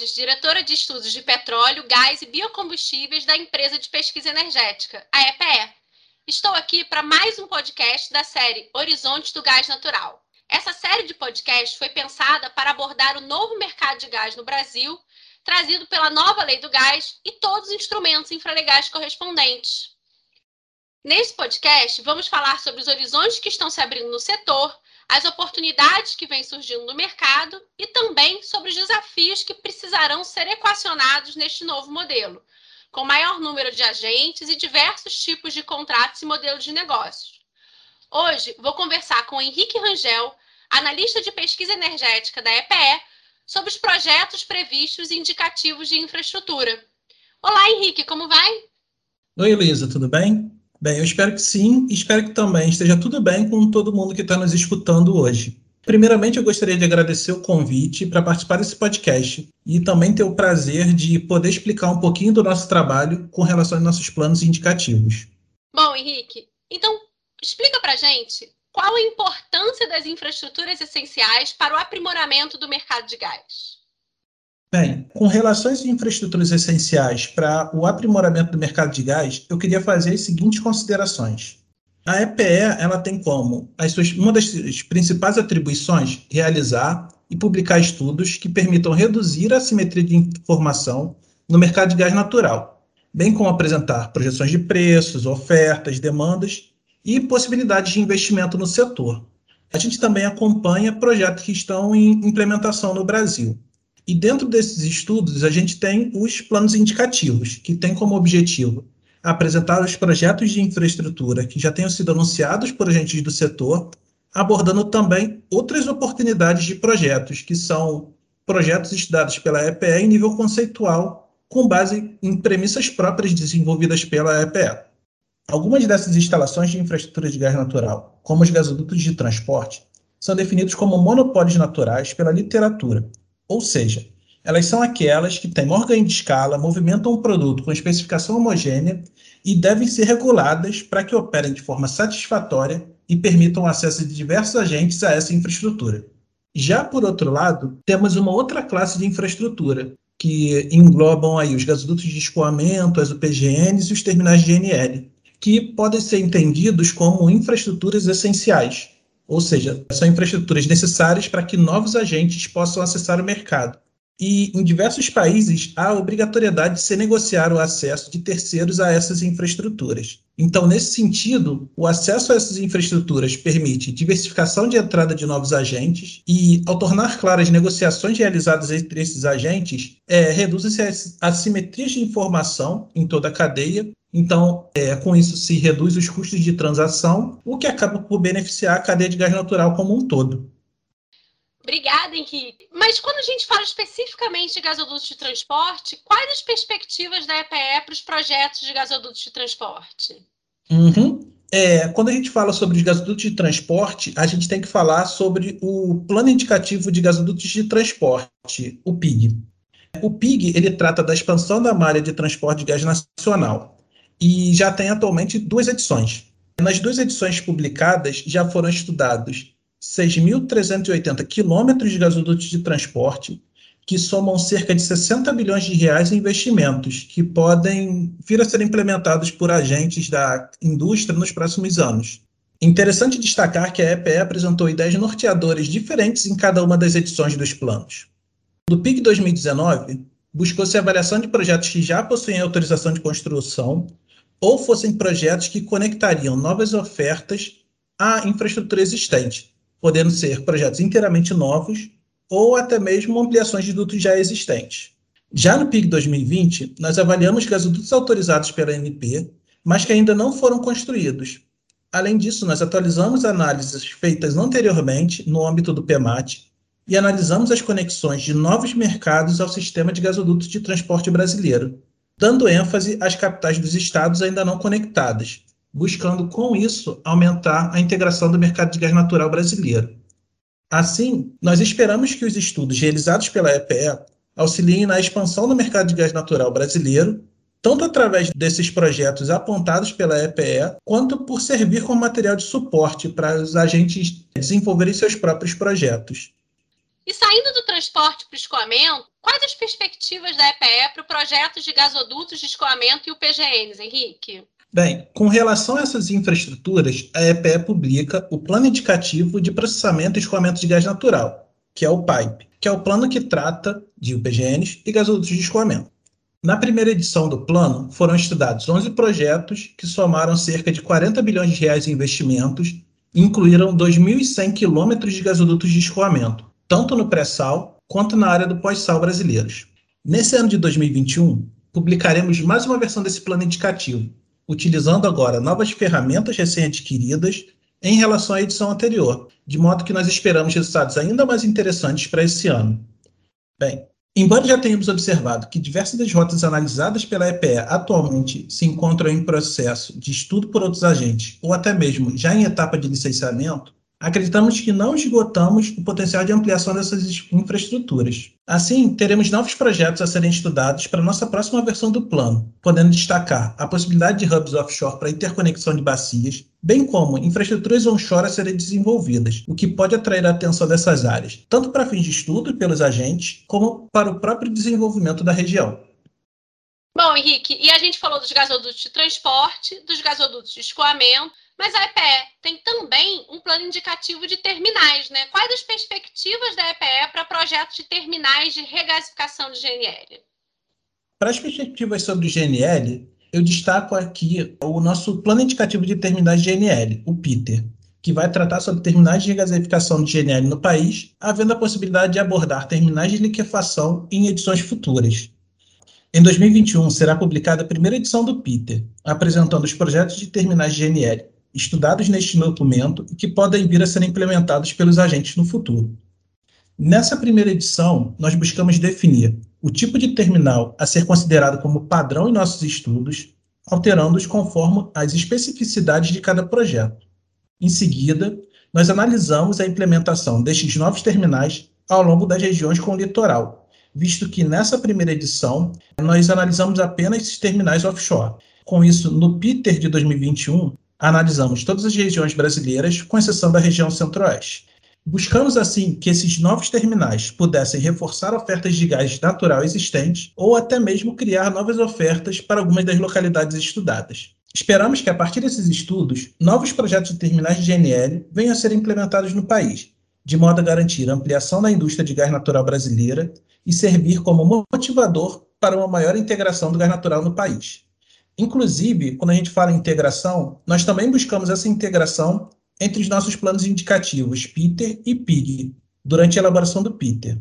Borges, diretora de estudos de petróleo, gás e biocombustíveis da empresa de pesquisa energética, a EPE. Estou aqui para mais um podcast da série Horizontes do Gás Natural. Essa série de podcasts foi pensada para abordar o novo mercado de gás no Brasil, trazido pela nova lei do gás e todos os instrumentos infralegais correspondentes. Nesse podcast, vamos falar sobre os horizontes que estão se abrindo no setor, as oportunidades que vêm surgindo no mercado e também sobre os desafios que precisarão ser equacionados neste novo modelo, com maior número de agentes e diversos tipos de contratos e modelos de negócios. Hoje vou conversar com Henrique Rangel, analista de pesquisa energética da EPE, sobre os projetos previstos e indicativos de infraestrutura. Olá, Henrique, como vai? Oi, Elisa, tudo bem? Bem, eu espero que sim, espero que também esteja tudo bem com todo mundo que está nos escutando hoje. Primeiramente, eu gostaria de agradecer o convite para participar desse podcast e também ter o prazer de poder explicar um pouquinho do nosso trabalho com relação aos nossos planos indicativos. Bom, Henrique, então explica para gente qual a importância das infraestruturas essenciais para o aprimoramento do mercado de gás. Bem, com relação às infraestruturas essenciais para o aprimoramento do mercado de gás, eu queria fazer as seguintes considerações. A EPE ela tem como suas, uma das principais atribuições realizar e publicar estudos que permitam reduzir a assimetria de informação no mercado de gás natural, bem como apresentar projeções de preços, ofertas, demandas e possibilidades de investimento no setor. A gente também acompanha projetos que estão em implementação no Brasil. E dentro desses estudos, a gente tem os planos indicativos, que têm como objetivo apresentar os projetos de infraestrutura que já tenham sido anunciados por agentes do setor, abordando também outras oportunidades de projetos, que são projetos estudados pela EPE em nível conceitual, com base em premissas próprias desenvolvidas pela EPE. Algumas dessas instalações de infraestrutura de gás natural, como os gasodutos de transporte, são definidos como monopólios naturais pela literatura ou seja, elas são aquelas que têm maior ganho de escala, movimentam um produto com especificação homogênea e devem ser reguladas para que operem de forma satisfatória e permitam o acesso de diversos agentes a essa infraestrutura. Já por outro lado, temos uma outra classe de infraestrutura, que englobam aí os gasodutos de escoamento, as UPGNs e os terminais de GNL, que podem ser entendidos como infraestruturas essenciais, ou seja, são infraestruturas necessárias para que novos agentes possam acessar o mercado. E em diversos países há obrigatoriedade de se negociar o acesso de terceiros a essas infraestruturas. Então, nesse sentido, o acesso a essas infraestruturas permite diversificação de entrada de novos agentes e, ao tornar claras as negociações realizadas entre esses agentes, é, reduzem-se as assimetrias de informação em toda a cadeia então, é, com isso se reduz os custos de transação, o que acaba por beneficiar a cadeia de gás natural como um todo. Obrigada, Henrique. Mas quando a gente fala especificamente de gasodutos de transporte, quais as perspectivas da EPE para os projetos de gasodutos de transporte? Uhum. É, quando a gente fala sobre os gasodutos de transporte, a gente tem que falar sobre o Plano Indicativo de Gasodutos de Transporte, o PIG. O PIG ele trata da expansão da malha de transporte de gás nacional e já tem atualmente duas edições. Nas duas edições publicadas, já foram estudados 6.380 quilômetros de gasodutos de transporte, que somam cerca de 60 bilhões de reais em investimentos, que podem vir a ser implementados por agentes da indústria nos próximos anos. Interessante destacar que a EPE apresentou ideias norteadoras diferentes em cada uma das edições dos planos. No PIC 2019, buscou-se a avaliação de projetos que já possuem autorização de construção ou fossem projetos que conectariam novas ofertas à infraestrutura existente, podendo ser projetos inteiramente novos ou até mesmo ampliações de dutos já existentes. Já no PIG 2020, nós avaliamos gasodutos autorizados pela ANP, mas que ainda não foram construídos. Além disso, nós atualizamos análises feitas anteriormente no âmbito do PEMAT e analisamos as conexões de novos mercados ao sistema de gasodutos de transporte brasileiro, dando ênfase às capitais dos estados ainda não conectadas, buscando com isso aumentar a integração do mercado de gás natural brasileiro. Assim, nós esperamos que os estudos realizados pela EPE auxiliem na expansão do mercado de gás natural brasileiro, tanto através desses projetos apontados pela EPE, quanto por servir como material de suporte para os agentes desenvolverem seus próprios projetos. E saindo do transporte para o escoamento, quais as perspectivas da EPE para o projeto de gasodutos de escoamento e o PGNs, Henrique? Bem, com relação a essas infraestruturas, a EPE publica o Plano Indicativo de Processamento e Escoamento de Gás Natural, que é o PIPE, que é o plano que trata de UPGNs e gasodutos de escoamento. Na primeira edição do plano, foram estudados 11 projetos que somaram cerca de 40 bilhões de reais em investimentos e incluíram 2.100 quilômetros de gasodutos de escoamento, tanto no pré-sal quanto na área do pós-sal brasileiros. Nesse ano de 2021, publicaremos mais uma versão desse plano indicativo, utilizando agora novas ferramentas recém-adquiridas em relação à edição anterior, de modo que nós esperamos resultados ainda mais interessantes para esse ano. Bem, embora já tenhamos observado que diversas das rotas analisadas pela EPE atualmente se encontram em processo de estudo por outros agentes ou até mesmo já em etapa de licenciamento, acreditamos que não esgotamos o potencial de ampliação dessas infraestruturas. Assim, teremos novos projetos a serem estudados para nossa próxima versão do plano, podendo destacar a possibilidade de hubs offshore para interconexão de bacias, bem como infraestruturas onshore a serem desenvolvidas, o que pode atrair a atenção dessas áreas, tanto para fins de estudo pelos agentes, como para o próprio desenvolvimento da região. Bom, Henrique, e a gente falou dos gasodutos de transporte, dos gasodutos de escoamento, mas a EPE tem também um plano indicativo de terminais, né? Quais as perspectivas da EPE para projetos de terminais de regasificação de GNL? Para as perspectivas sobre o GNL, eu destaco aqui o nosso plano indicativo de terminais de GNL, o PITER, que vai tratar sobre terminais de regasificação de GNL no país, havendo a possibilidade de abordar terminais de liquefação em edições futuras. Em 2021, será publicada a primeira edição do PITER, apresentando os projetos de terminais de GNL estudados neste documento e que podem vir a ser implementados pelos agentes no futuro. Nessa primeira edição, nós buscamos definir o tipo de terminal a ser considerado como padrão em nossos estudos, alterando-os conforme as especificidades de cada projeto. Em seguida, nós analisamos a implementação destes novos terminais ao longo das regiões com litoral, visto que nessa primeira edição nós analisamos apenas terminais offshore. Com isso, no PITER de 2021, analisamos todas as regiões brasileiras, com exceção da região centro-oeste. Buscamos, assim, que esses novos terminais pudessem reforçar ofertas de gás natural existentes ou até mesmo criar novas ofertas para algumas das localidades estudadas. Esperamos que, a partir desses estudos, novos projetos de terminais de GNL venham a ser implementados no país, de modo a garantir a ampliação da indústria de gás natural brasileira e servir como motivador para uma maior integração do gás natural no país. Inclusive, quando a gente fala em integração, nós também buscamos essa integração entre os nossos planos indicativos Peter e PIG, durante a elaboração do Peter.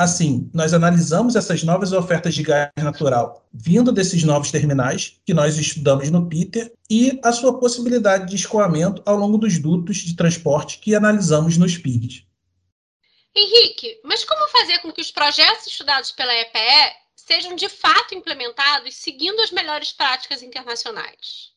Assim, nós analisamos essas novas ofertas de gás natural vindo desses novos terminais que nós estudamos no Peter e a sua possibilidade de escoamento ao longo dos dutos de transporte que analisamos nos PIGs. Henrique, mas como fazer com que os projetos estudados pela EPE sejam de fato implementados seguindo as melhores práticas internacionais?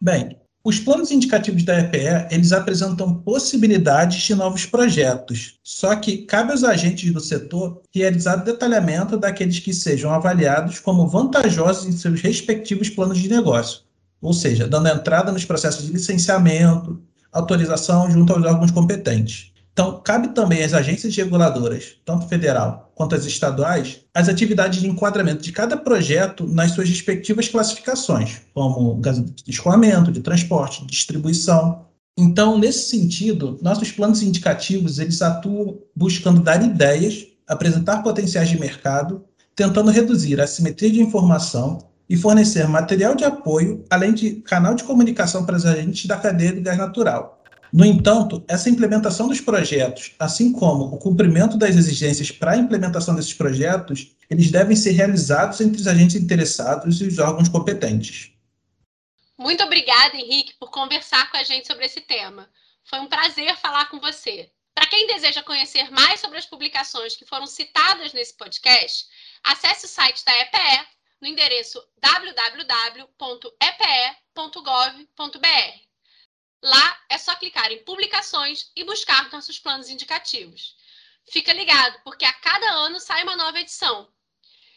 Bem, os planos indicativos da EPE, eles apresentam possibilidades de novos projetos, só que cabe aos agentes do setor realizar detalhamento daqueles que sejam avaliados como vantajosos em seus respectivos planos de negócio, ou seja, dando entrada nos processos de licenciamento, autorização junto aos órgãos competentes. Então, cabe também às agências reguladoras, tanto federal quanto as estaduais, as atividades de enquadramento de cada projeto nas suas respectivas classificações, como de escoamento, de transporte, de distribuição. Então, nesse sentido, nossos planos indicativos eles atuam buscando dar ideias, apresentar potenciais de mercado, tentando reduzir a assimetria de informação e fornecer material de apoio, além de canal de comunicação para os agentes da cadeia do gás natural, no entanto, essa implementação dos projetos, assim como o cumprimento das exigências para a implementação desses projetos, eles devem ser realizados entre os agentes interessados e os órgãos competentes. Muito obrigada, Henrique, por conversar com a gente sobre esse tema. Foi um prazer falar com você. Para quem deseja conhecer mais sobre as publicações que foram citadas nesse podcast, acesse o site da EPE no endereço www.epe.gov.br Lá é só clicar em publicações e buscar nossos planos indicativos. Fica ligado, porque a cada ano sai uma nova edição.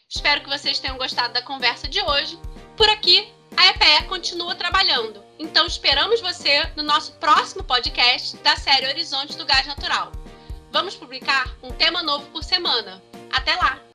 Espero que vocês tenham gostado da conversa de hoje. Por aqui, a EPE continua trabalhando. Então esperamos você no nosso próximo podcast da série Horizonte do Gás Natural. Vamos publicar um tema novo por semana. Até lá!